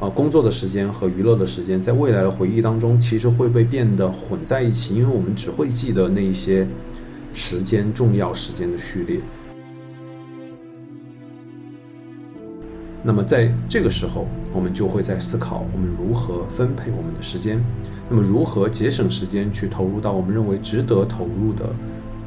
啊，工作的时间和娱乐的时间，在未来的回忆当中，其实会被变得混在一起，因为我们只会记得那一些时间重要时间的序列。那么在这个时候，我们就会在思考我们如何分配我们的时间，那么如何节省时间去投入到我们认为值得投入的，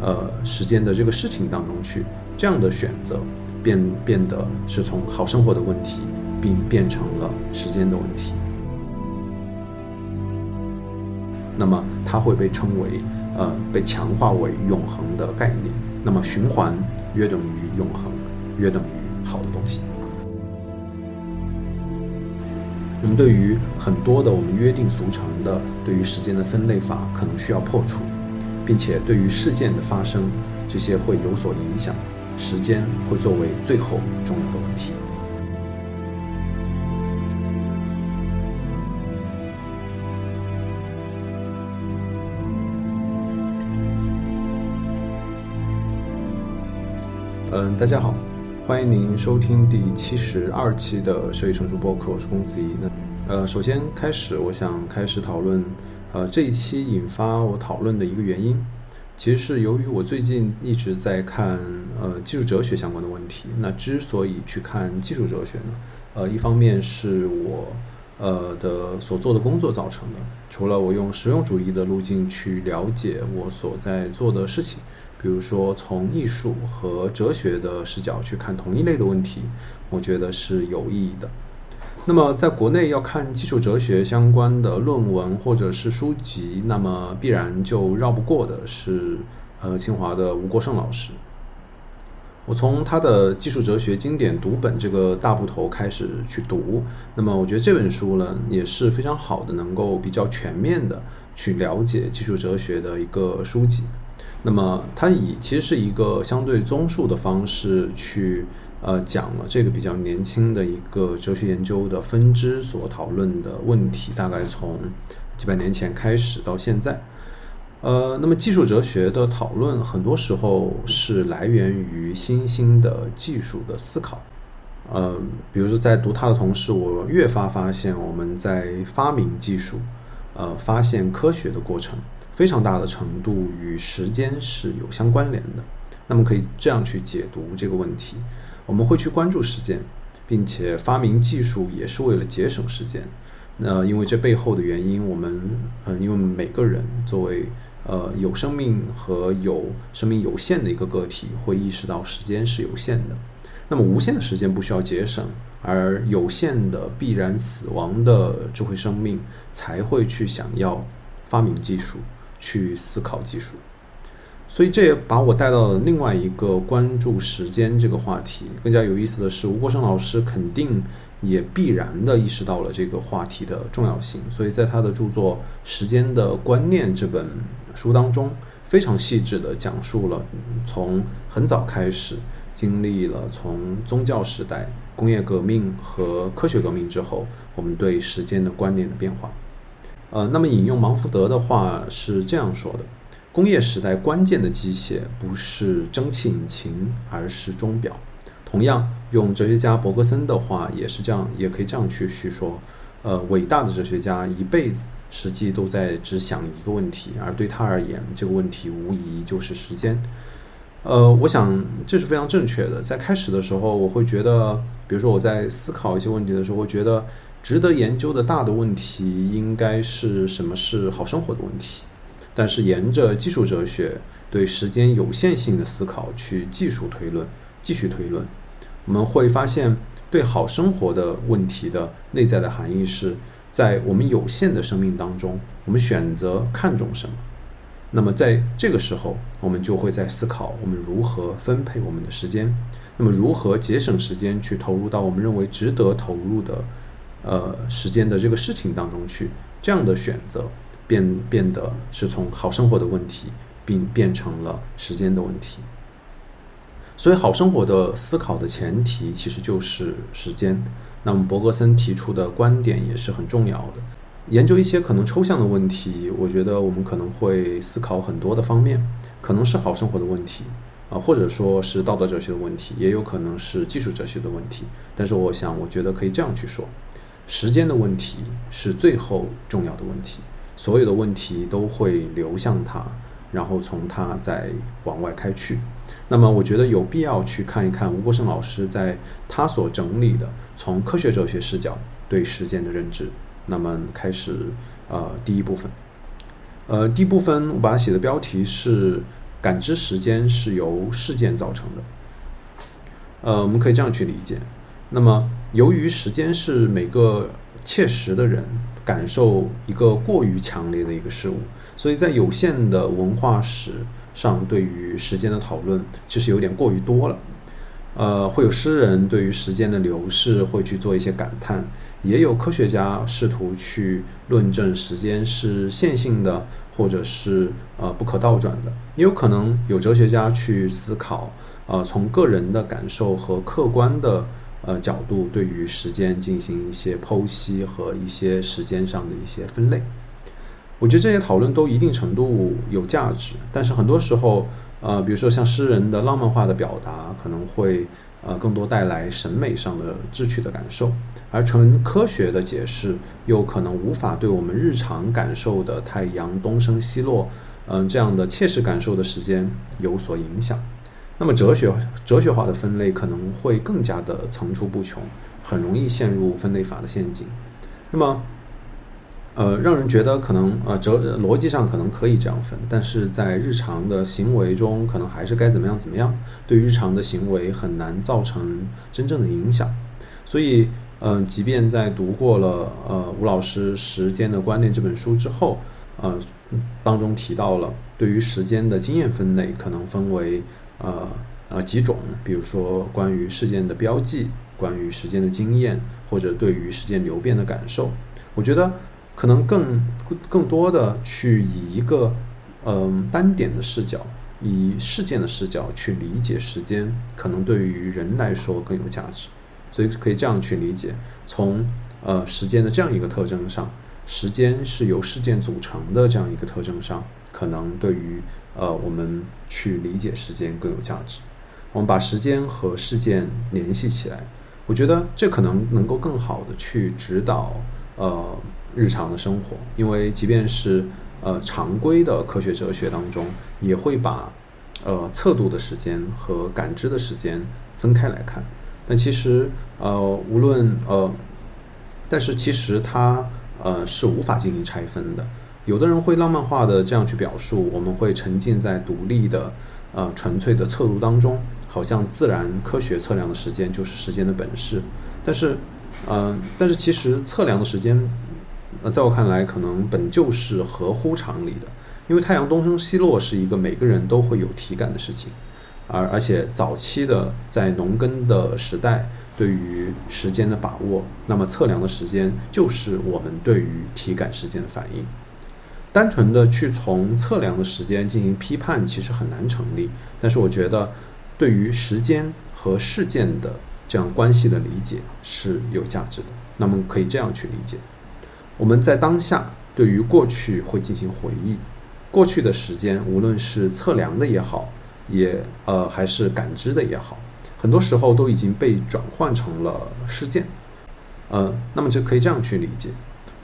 呃，时间的这个事情当中去。这样的选择变变得是从好生活的问题。并变成了时间的问题，那么它会被称为，呃，被强化为永恒的概念。那么循环约等于永恒，约等于好的东西。那么对于很多的我们约定俗成的对于时间的分类法，可能需要破除，并且对于事件的发生，这些会有所影响，时间会作为最后重要的问题。嗯，大家好，欢迎您收听第七十二期的设计成熟播客，我是公子怡。那呃，首先开始，我想开始讨论，呃，这一期引发我讨论的一个原因，其实是由于我最近一直在看呃技术哲学相关的问题。那之所以去看技术哲学呢，呃，一方面是我呃的所做的工作造成的，除了我用实用主义的路径去了解我所在做的事情。比如说，从艺术和哲学的视角去看同一类的问题，我觉得是有意义的。那么，在国内要看基础哲学相关的论文或者是书籍，那么必然就绕不过的是，呃，清华的吴国胜老师。我从他的技术哲学经典读本这个大部头开始去读，那么我觉得这本书呢也是非常好的，能够比较全面的去了解技术哲学的一个书籍。那么，它以其实是一个相对综述的方式去呃讲了这个比较年轻的一个哲学研究的分支所讨论的问题，大概从几百年前开始到现在。呃，那么技术哲学的讨论很多时候是来源于新兴的技术的思考。呃，比如说在读它的同时，我越发发现我们在发明技术、呃发现科学的过程。非常大的程度与时间是有相关联的，那么可以这样去解读这个问题：我们会去关注时间，并且发明技术也是为了节省时间。那因为这背后的原因，我们嗯，因为每个人作为呃有生命和有生命有限的一个个体，会意识到时间是有限的。那么无限的时间不需要节省，而有限的必然死亡的智慧生命才会去想要发明技术。去思考技术，所以这也把我带到了另外一个关注时间这个话题。更加有意思的是，吴国生老师肯定也必然的意识到了这个话题的重要性，所以在他的著作《时间的观念》这本书当中，非常细致的讲述了从很早开始经历了从宗教时代、工业革命和科学革命之后，我们对时间的观念的变化。呃，那么引用芒福德的话是这样说的：工业时代关键的机械不是蒸汽引擎，而是钟表。同样，用哲学家伯格森的话也是这样，也可以这样去叙说：呃，伟大的哲学家一辈子实际都在只想一个问题，而对他而言，这个问题无疑就是时间。呃，我想这是非常正确的。在开始的时候，我会觉得，比如说我在思考一些问题的时候，会觉得。值得研究的大的问题应该是什么是好生活的问题，但是沿着技术哲学对时间有限性的思考去技术推论，继续推论，我们会发现对好生活的问题的内在的含义是在我们有限的生命当中，我们选择看重什么。那么在这个时候，我们就会在思考我们如何分配我们的时间，那么如何节省时间去投入到我们认为值得投入的。呃，时间的这个事情当中去，这样的选择变变得是从好生活的问题，并变成了时间的问题。所以，好生活的思考的前提其实就是时间。那么，伯格森提出的观点也是很重要的。研究一些可能抽象的问题，我觉得我们可能会思考很多的方面，可能是好生活的问题啊，或者说是道德哲学的问题，也有可能是技术哲学的问题。但是我想，我觉得可以这样去说：时间的问题是最后重要的问题，所有的问题都会流向它，然后从它再往外开去。那么，我觉得有必要去看一看吴国胜老师在他所整理的从科学哲学视角对时间的认知。那么开始，呃，第一部分，呃，第一部分我把它写的标题是“感知时间是由事件造成的”。呃，我们可以这样去理解。那么，由于时间是每个切实的人感受一个过于强烈的一个事物，所以在有限的文化史上，对于时间的讨论其实有点过于多了。呃，会有诗人对于时间的流逝会去做一些感叹。也有科学家试图去论证时间是线性的，或者是呃不可倒转的。也有可能有哲学家去思考，呃，从个人的感受和客观的呃角度，对于时间进行一些剖析和一些时间上的一些分类。我觉得这些讨论都一定程度有价值，但是很多时候，呃，比如说像诗人的浪漫化的表达，可能会。呃，更多带来审美上的志趣的感受，而纯科学的解释又可能无法对我们日常感受的太阳东升西落，嗯，这样的切实感受的时间有所影响。那么哲学哲学化的分类可能会更加的层出不穷，很容易陷入分类法的陷阱。那么。呃，让人觉得可能呃哲逻辑上可能可以这样分，但是在日常的行为中，可能还是该怎么样怎么样。对于日常的行为很难造成真正的影响。所以，嗯，即便在读过了呃吴老师《时间的观念》这本书之后，呃，当中提到了对于时间的经验分类可能分为呃呃几种，比如说关于事件的标记，关于时间的经验，或者对于时间流变的感受。我觉得。可能更更多的去以一个嗯单点的视角，以事件的视角去理解时间，可能对于人来说更有价值。所以可以这样去理解：从呃时间的这样一个特征上，时间是由事件组成的这样一个特征上，可能对于呃我们去理解时间更有价值。我们把时间和事件联系起来，我觉得这可能能够更好的去指导呃。日常的生活，因为即便是呃常规的科学哲学当中，也会把呃测度的时间和感知的时间分开来看。但其实呃无论呃，但是其实它呃是无法进行拆分的。有的人会浪漫化的这样去表述，我们会沉浸在独立的呃纯粹的测度当中，好像自然科学测量的时间就是时间的本事。但是嗯，但是其实测量的时间。呃在我看来，可能本就是合乎常理的，因为太阳东升西落是一个每个人都会有体感的事情，而而且早期的在农耕的时代，对于时间的把握，那么测量的时间就是我们对于体感时间的反应。单纯的去从测量的时间进行批判，其实很难成立。但是我觉得，对于时间和事件的这样关系的理解是有价值的。那么可以这样去理解。我们在当下对于过去会进行回忆，过去的时间无论是测量的也好，也呃还是感知的也好，很多时候都已经被转换成了事件，呃，那么就可以这样去理解，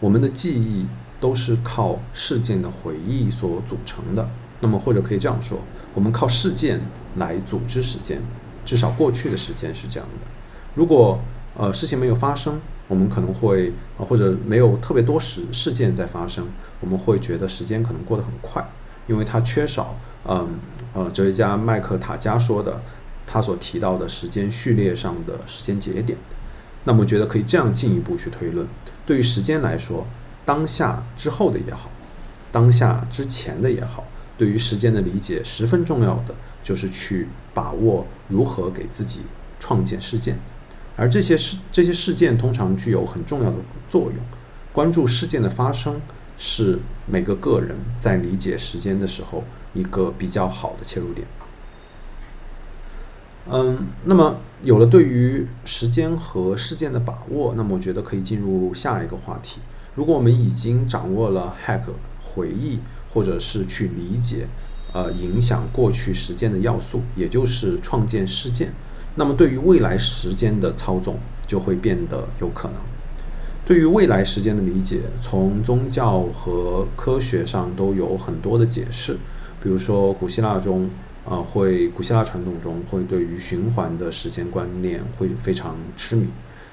我们的记忆都是靠事件的回忆所组成的，那么或者可以这样说，我们靠事件来组织时间，至少过去的时间是这样的，如果呃事情没有发生。我们可能会啊，或者没有特别多事事件在发生，我们会觉得时间可能过得很快，因为它缺少嗯呃哲学家麦克塔加说的他所提到的时间序列上的时间节点。那么觉得可以这样进一步去推论，对于时间来说，当下之后的也好，当下之前的也好，对于时间的理解十分重要的就是去把握如何给自己创建事件。而这些事这些事件通常具有很重要的作用。关注事件的发生，是每个个人在理解时间的时候一个比较好的切入点。嗯，那么有了对于时间和事件的把握，那么我觉得可以进入下一个话题。如果我们已经掌握了 hack 回忆，或者是去理解，呃，影响过去时间的要素，也就是创建事件，那么对于未来时间的操纵就会变得有可能。对于未来时间的理解，从宗教和科学上都有很多的解释。比如说，古希腊中，啊，会古希腊传统中会对于循环的时间观念会非常痴迷。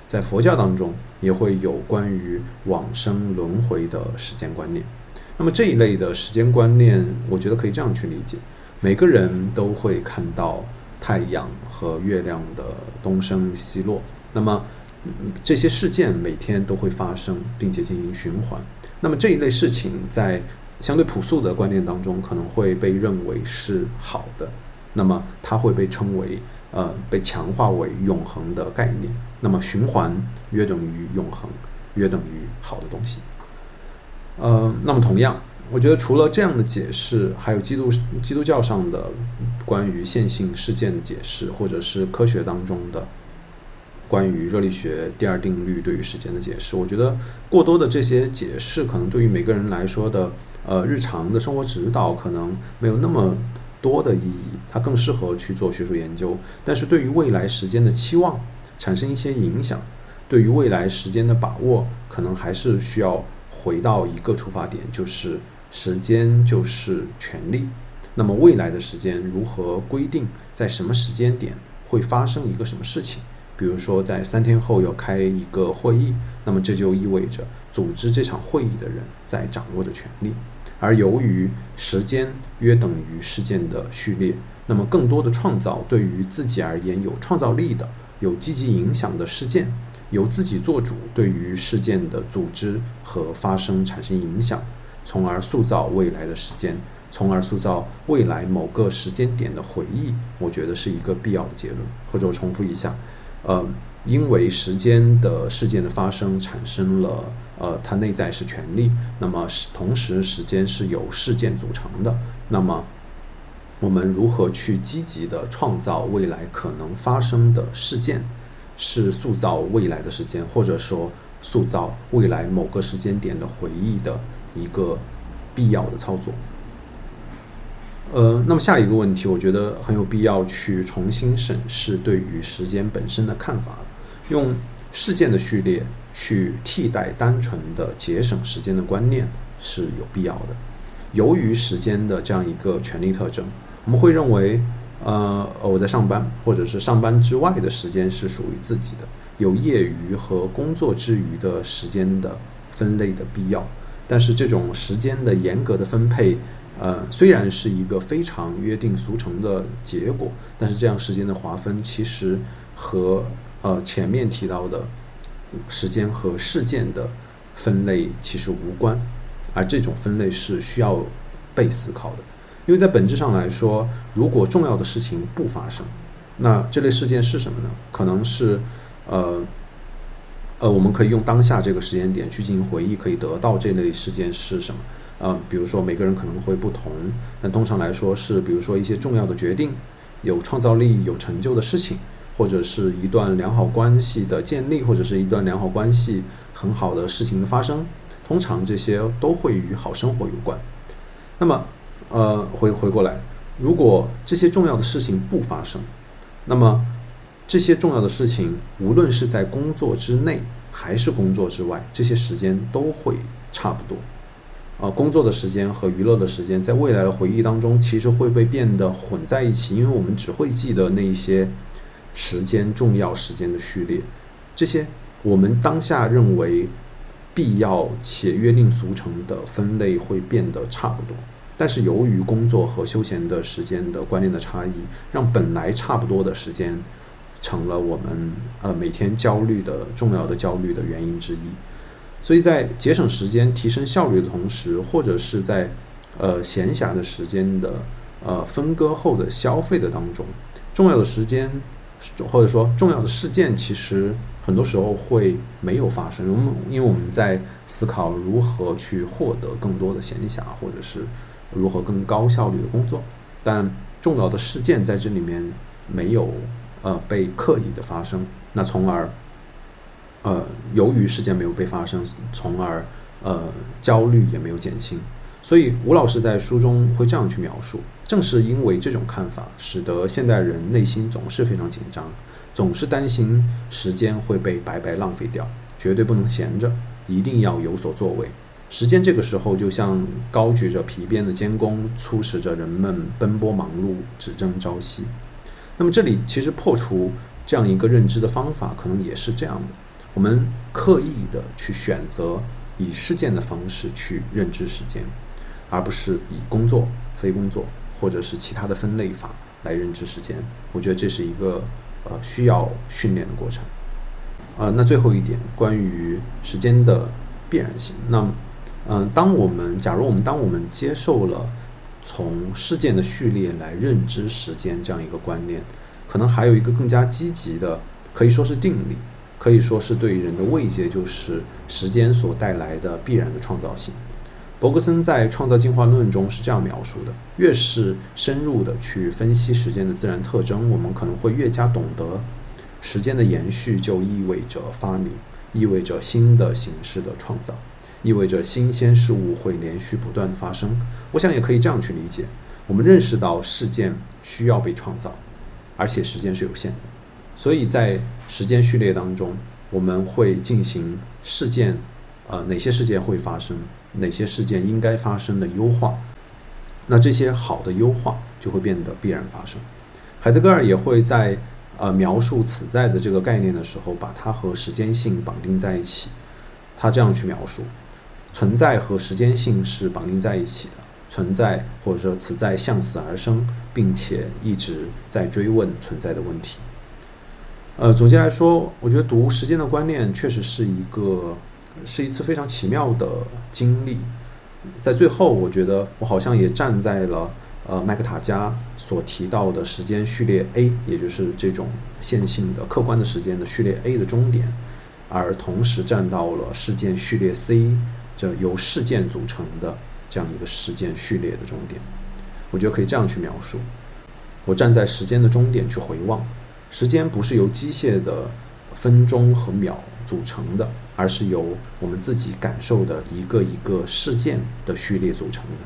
在佛教当中，也会有关于往生轮回的时间观念。那么这一类的时间观念，我觉得可以这样去理解：每个人都会看到太阳和月亮的东升西落。那么这些事件每天都会发生，并且进行循环。那么这一类事情在相对朴素的观念当中，可能会被认为是好的。那么它会被称为呃被强化为永恒的概念。那么循环约等于永恒，约等于好的东西。呃，那么同样，我觉得除了这样的解释，还有基督基督教上的关于线性事件的解释，或者是科学当中的。关于热力学第二定律对于时间的解释，我觉得过多的这些解释可能对于每个人来说的，呃，日常的生活指导可能没有那么多的意义，它更适合去做学术研究。但是对于未来时间的期望产生一些影响，对于未来时间的把握，可能还是需要回到一个出发点，就是时间就是权利。那么未来的时间如何规定在什么时间点会发生一个什么事情？比如说，在三天后要开一个会议，那么这就意味着组织这场会议的人在掌握着权力。而由于时间约等于事件的序列，那么更多的创造对于自己而言有创造力的、有积极影响的事件，由自己做主，对于事件的组织和发生产生影响，从而塑造未来的时间，从而塑造未来某个时间点的回忆。我觉得是一个必要的结论。或者我重复一下。呃，因为时间的事件的发生产生了，呃，它内在是权利。那么，同时时间是由事件组成的。那么，我们如何去积极的创造未来可能发生的事件，是塑造未来的时间，或者说塑造未来某个时间点的回忆的一个必要的操作。呃，那么下一个问题，我觉得很有必要去重新审视对于时间本身的看法，用事件的序列去替代单纯的节省时间的观念是有必要的。由于时间的这样一个权利特征，我们会认为，呃，我在上班或者是上班之外的时间是属于自己的，有业余和工作之余的时间的分类的必要。但是这种时间的严格的分配。呃，虽然是一个非常约定俗成的结果，但是这样时间的划分其实和呃前面提到的时间和事件的分类其实无关，而这种分类是需要被思考的，因为在本质上来说，如果重要的事情不发生，那这类事件是什么呢？可能是呃呃，我们可以用当下这个时间点去进行回忆，可以得到这类事件是什么。啊，比如说每个人可能会不同，但通常来说是，比如说一些重要的决定、有创造力、有成就的事情，或者是一段良好关系的建立，或者是一段良好关系很好的事情的发生，通常这些都会与好生活有关。那么，呃，回回过来，如果这些重要的事情不发生，那么这些重要的事情，无论是在工作之内还是工作之外，这些时间都会差不多。啊，工作的时间和娱乐的时间，在未来的回忆当中，其实会被变得混在一起，因为我们只会记得那一些时间重要时间的序列，这些我们当下认为必要且约定俗成的分类会变得差不多。但是由于工作和休闲的时间的观念的差异，让本来差不多的时间成了我们呃每天焦虑的重要的焦虑的原因之一。所以在节省时间、提升效率的同时，或者是在呃闲暇的时间的呃分割后的消费的当中，重要的时间或者说重要的事件，其实很多时候会没有发生。我们因为我们在思考如何去获得更多的闲暇，或者是如何更高效率的工作，但重要的事件在这里面没有呃被刻意的发生，那从而。呃，由于事件没有被发生，从而呃，焦虑也没有减轻。所以吴老师在书中会这样去描述：正是因为这种看法，使得现代人内心总是非常紧张，总是担心时间会被白白浪费掉，绝对不能闲着，一定要有所作为。时间这个时候就像高举着皮鞭的监工，促使着人们奔波忙碌，只争朝夕。那么这里其实破除这样一个认知的方法，可能也是这样的：我们刻意的去选择以事件的方式去认知时间，而不是以工作、非工作或者是其他的分类法来认知时间。我觉得这是一个呃需要训练的过程。呃，那最后一点关于时间的必然性，那么。嗯，当我们假如我们当我们接受了从事件的序列来认知时间这样一个观念，可能还有一个更加积极的，可以说是定理，可以说是对人的慰藉，就是时间所带来的必然的创造性。伯格森在《创造进化论》中是这样描述的：越是深入的去分析时间的自然特征，我们可能会越加懂得，时间的延续就意味着发明，意味着新的形式的创造。意味着新鲜事物会连续不断的发生。我想也可以这样去理解：我们认识到事件需要被创造，而且时间是有限的，所以在时间序列当中，我们会进行事件，呃，哪些事件会发生，哪些事件应该发生的优化。那这些好的优化就会变得必然发生。海德格尔也会在呃描述此在的这个概念的时候，把它和时间性绑定在一起。他这样去描述。存在和时间性是绑定在一起的，存在或者说此在向死而生，并且一直在追问存在的问题。呃，总结来说，我觉得读时间的观念确实是一个是一次非常奇妙的经历。在最后，我觉得我好像也站在了呃麦克塔加所提到的时间序列 A，也就是这种线性的客观的时间的序列 A 的终点，而同时站到了事件序列 C。这由事件组成的这样一个事件序列的终点，我觉得可以这样去描述：我站在时间的终点去回望，时间不是由机械的分钟和秒组成的，而是由我们自己感受的一个一个事件的序列组成的。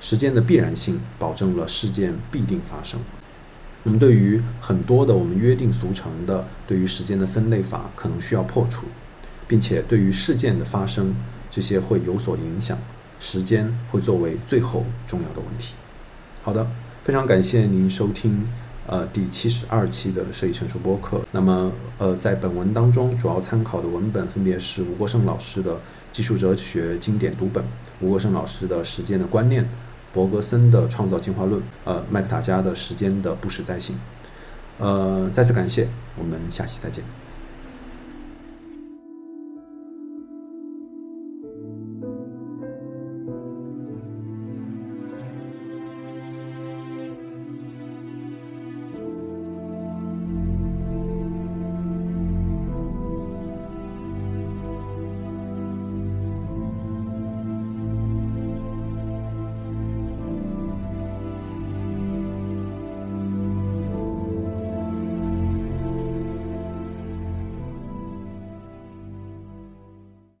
时间的必然性保证了事件必定发生。我们对于很多的我们约定俗成的对于时间的分类法可能需要破除，并且对于事件的发生。这些会有所影响，时间会作为最后重要的问题。好的，非常感谢您收听呃第七十二期的设计成熟播客。那么呃在本文当中主要参考的文本分别是吴国胜老师的《技术哲学经典读本》，吴国胜老师的《时间的观念》，伯格森的《创造进化论》，呃麦克塔加的《时间的不实在性》。呃再次感谢，我们下期再见。